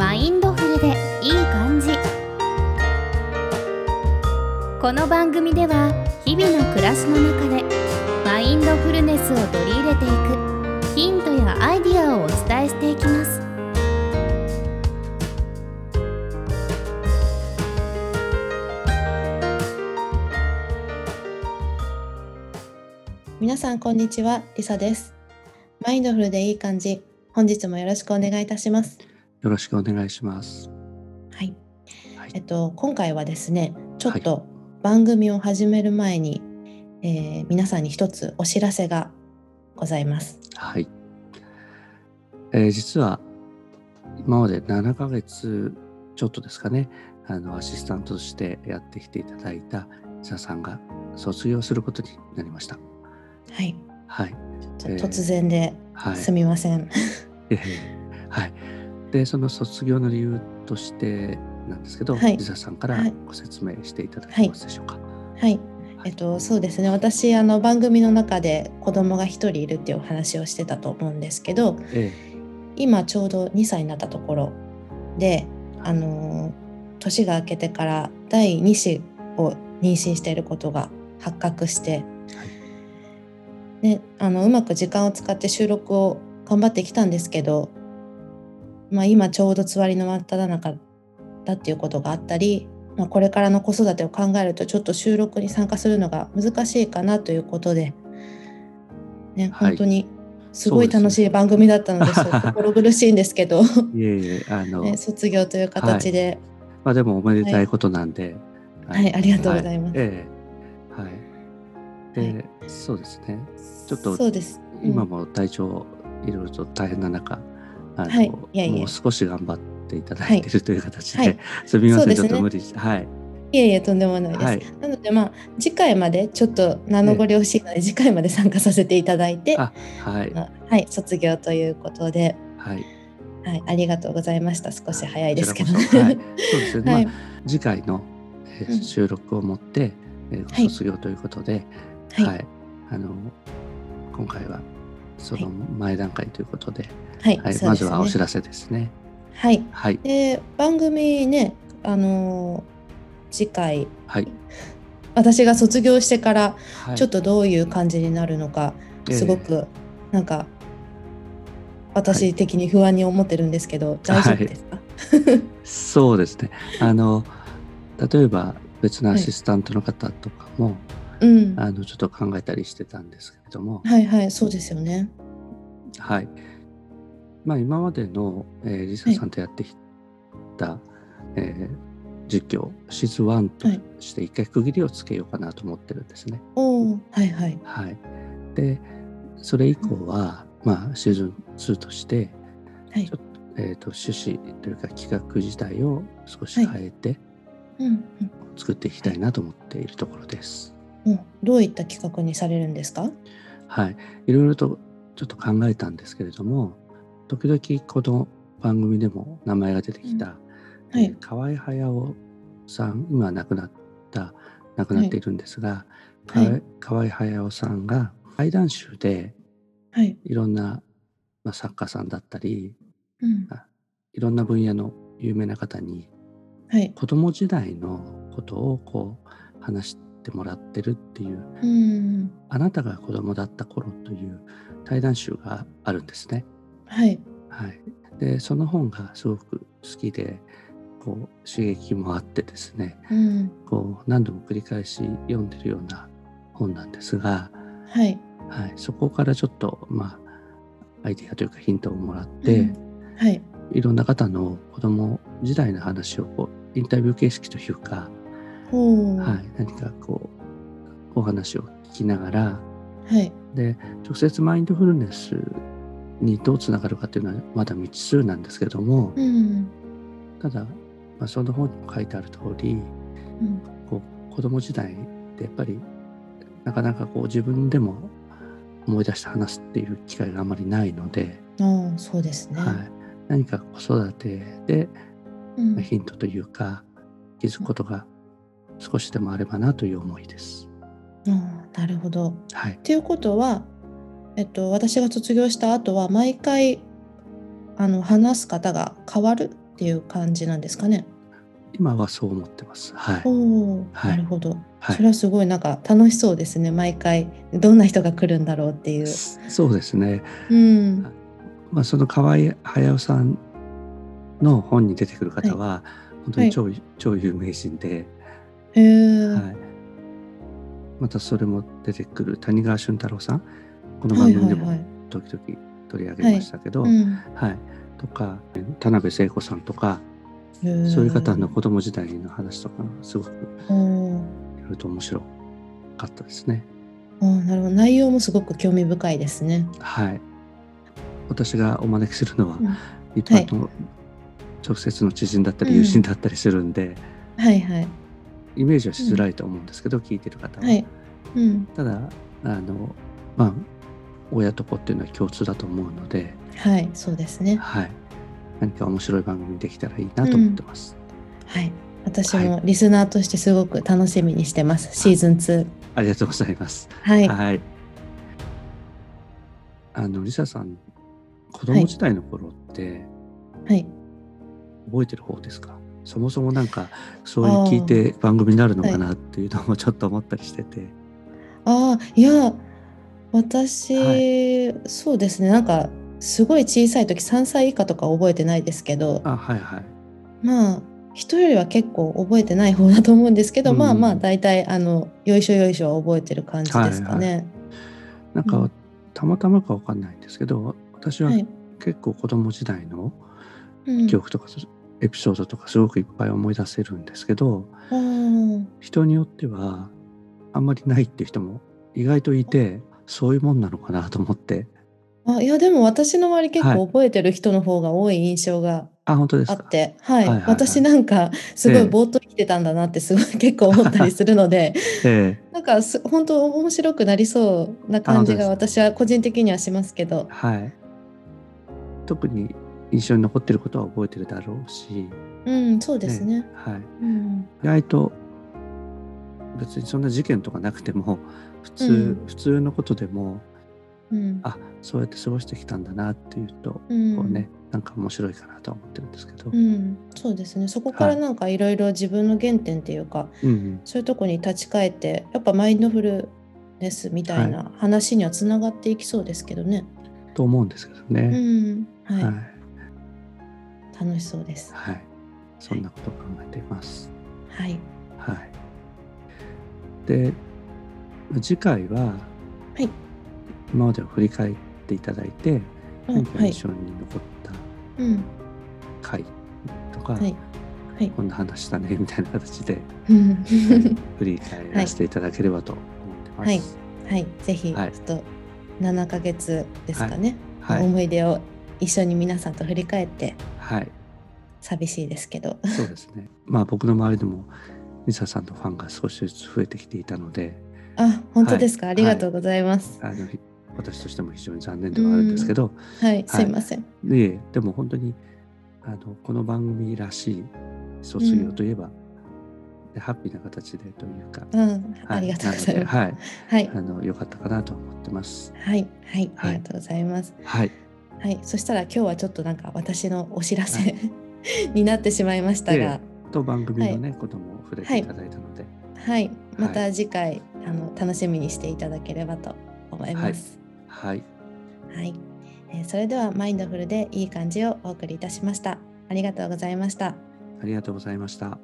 マインドフルでいい感じこの番組では日々の暮らしの中でマインドフルネスを取り入れていくヒントやアイディアをお伝えしていきます皆さんこんにちは、リサです。マインドフルでいい感じ。本日もよろしくお願いいたします。よろしくお願いします。はい。はいえっと今回はですね、ちょっと番組を始める前に、えー皆さんに一つお知らせがございます。はい。えー実は今まで7ヶ月ちょっとですかね、あのアシスタントとしてやってきていただいた伊佐さんが卒業することになりました。はい。はい。突然ではい。すみません。えーはい。で、その卒業の理由としてなんですけど、はい。伊佐さんからはい。ご説明していただけますでしょうか？はい。えっと、そうですね。私あの番組の中で子供が一人いるっていうお話をしてたと思うんですけどえ今ちょうど2歳になったところであの年が明けてから第2子を妊娠していることが発覚して、ね、あのうまく時間を使って収録を頑張ってきたんですけど、まあ、今ちょうどつわりの真っ只中だっていうことがあったり、まあ、これからの子育てを考えるとちょっと収録に参加するのが難しいかなということで、ね、はい。本当にすごい楽しい番組だったので、そ う心苦しいんですけど、えいえいえ、あの、ね、卒業という形で、まあでもおめでたいことなんで、はい。ありがとうございます。はええ。はい。で、そうですね。ちょっとそうです。うん。今も体調いろいろと大変な中、あの、はい。いやいや。もう少し頑張っていただいているという形で、はい。すみません、ね。ちょっと無理して、はい。いえいえとんでもないです。はい。なのでまあ次回までちょっと名のごり惜しいので、次回まで参加させていただいて、あ、はい、あはい卒業ということで、はい。はいありがとうございました。少し早いですけど。はい、そうですね。はい。まあ次回の、え収録をもって、えーはい。卒業ということで、はい。はい、あの今回はその前段階ということで、はい、はい、ねまずはお知らせですね。はい。はい、で番組ねあのー次回はい、私が卒業してからはい。ちょっとどういう感じになるのか、ええすごくなんか私的に不安に思ってるんですけど、大丈夫ですか？そうですね。あの例えば別のアシスタントの方とかも、うん。あのちょっと考えたりしてたんですけれども、はいはいそうですよね。はい。まあ今までの、えーリサさんとやってきた、えー実況シーズン1とはいして一回区切りをつけようかなと思ってるんですね。はいはいはい。で、それ以降は、まあシーズン2として、はいちょっとえー、と趣旨というか企画自体を少し変えてうん作っていきたいなと思っているところです。うんうんどういった企画にされるんですか？はい。いろいろとちょっと考えたんですけれども、時々この番組でも名前が出てきた、うんはいえー河合隼さん、今は亡くなった、亡くなっているんですが、はい河合河合隼さんが怪談集ではい。いろんな、まあ、作家さんだったり、うんいろんな分野の有名な方にはい。子供時代のことをこう話してもらってるっていううん。あなたが子供だった頃という対談集があるんですね。はい。はい、でその本がすごく好きでこう刺激もあってですねうん。こう何度も繰り返し読んでるような本なんですが、はい。はい、そこからちょっとまあアイデアというかヒントをもらって、うん。はい。いろんな方の子供時代の話をこうインタビュー形式というか、はい、何かこうお話を聞きながらはい。で直接マインドフルネスにどうつながるかというのはまだ未知数なんですけども、うん。ただ、まあ、その本にも書いてある通りうん。こう子供時代ってやっぱりなかなかこう自分でも思い出して話すっていう機会があまりないので、そうですね。はい、何か子育てでうん。まあヒントというか気づくことが少しでもあればなという思いです。ああなるほど。はいっ、ていうことは、えっと、私が卒業した後は毎回あの話す方が変わるっっていう感じなんですかね？今はそう思ってます。はい。おお、はいなるほど。はいそれはすごいなんか楽しそうですね。毎回どんな人が来るんだろうっていう。そうですね。うん。まあ、その河合隼さんの本に出てくる方は、本当に超,、超有名人で、へえ。はい、またそれも出てくる谷川俊太郎さん。この番組でもはいはい時々取り上げましたけど、はい。うん。とか田辺聖子さんとか、そういう方の子供時代の話とかすごくいろいろと面白かったですね。あーなるほど。内容もすごく興味深いですね。はい、私がお招きするのは、うん。一般の直接の知人だったりうん友人だったりするんで、はいはいイメージはしづらいと思うんですけど、聞いてる方は。はい。うんただあのまあ親と子っていうのは共通だと思うので、はいそうですね。はい、何か面白い番組できたらいいなと思ってます。はい。私もリスナーとしてすごく楽しみにしてます。シーズン2。ありがとうございます。はい。はい。あのリサさん子供時代の頃ってはい。覚えてる方ですか、そもそもなんかそういう聞いて番組になるのかなっていうのもちょっと思ったりしてて、ああいや私、はそうですね。なんかすごい小さい時3歳以下とか覚えてないですけどあはいはい。まあ人よりは結構覚えてない方だと思うんですけど、うん。まあまあ大体あのよいしょよいしょは覚えてる感じですかね。なんか、うん。たまたまかわかんないんですけど私ははい。結構子供時代のうん。記憶とか、エピソードとかすごくいっぱい思い出せるんですけどあー人によってはあんまりないっていう人も意外といてそういうもんなのかなと思って。あいやでも私の周り結はい。構覚えてる人の方が多い印象があ本当ですか？あって、私なんかすごいええ。ぼーっと生きてたんだなってすごい 結構思ったりするので ええ。なんかす本当面白くなりそうな感じが私は個人的にはしますけど、はい。特に印象に残ってることは覚えてるだろうし、うん、そうですね。はい、うん、意外と別にそんな事件とかなくても 普通、うん。普通のことでもうん、あそうやって過ごしてきたんだなっていうと、うん、こうねなんか面白いかなとは思ってるんですけど、うん、そうですね。そこからはい。なんかいろいろ自分の原点っていうか、うんうん。そういうとこに立ち返って、やっぱマインドフルネスみたいな話にはつながっていきそうですけどね。と思うんですけどうね。ん、はい、はい楽しそうです。はい、そんなことを考えています。はい、はい、で次回は、はい。今までを振り返っていただいてうん何かはい印象に残ったうん、回とか、はい、はい、こんな話したねみたいな形でうん。振り返らせていただければと思ってます。はい。はい、ぜひちょはいっと7ヶ月ですかね、はい。思い出を一緒に皆さんと振り返ってはい、寂しいですけど。そうですね。まあ僕の周りでもリサさんのファンが少しずつ増えてきていたので、あ、本当ですか、はい。ありがとうございます。あのひ私としても非常に残念ではあるんですけど、はい、すいません。いえでも本当にあのこの番組らしい卒業といえば、でハッピーな形でというか、うん、はい。ありがとうございます。はい。はい、あの良かったかなと思ってます。はい、はい、はい。ありがとうございます。はい、はい、そしたら今日はちょっとなんか私のお知らせ、になってしまいましたが、と番組のね、ことも触れていただいたので、はい、また次回、あの楽しみにしていただければと思います。はい、はい、えーそれではマインドフルでいい感じをお送りいたしました。ありがとうございました。ありがとうございました。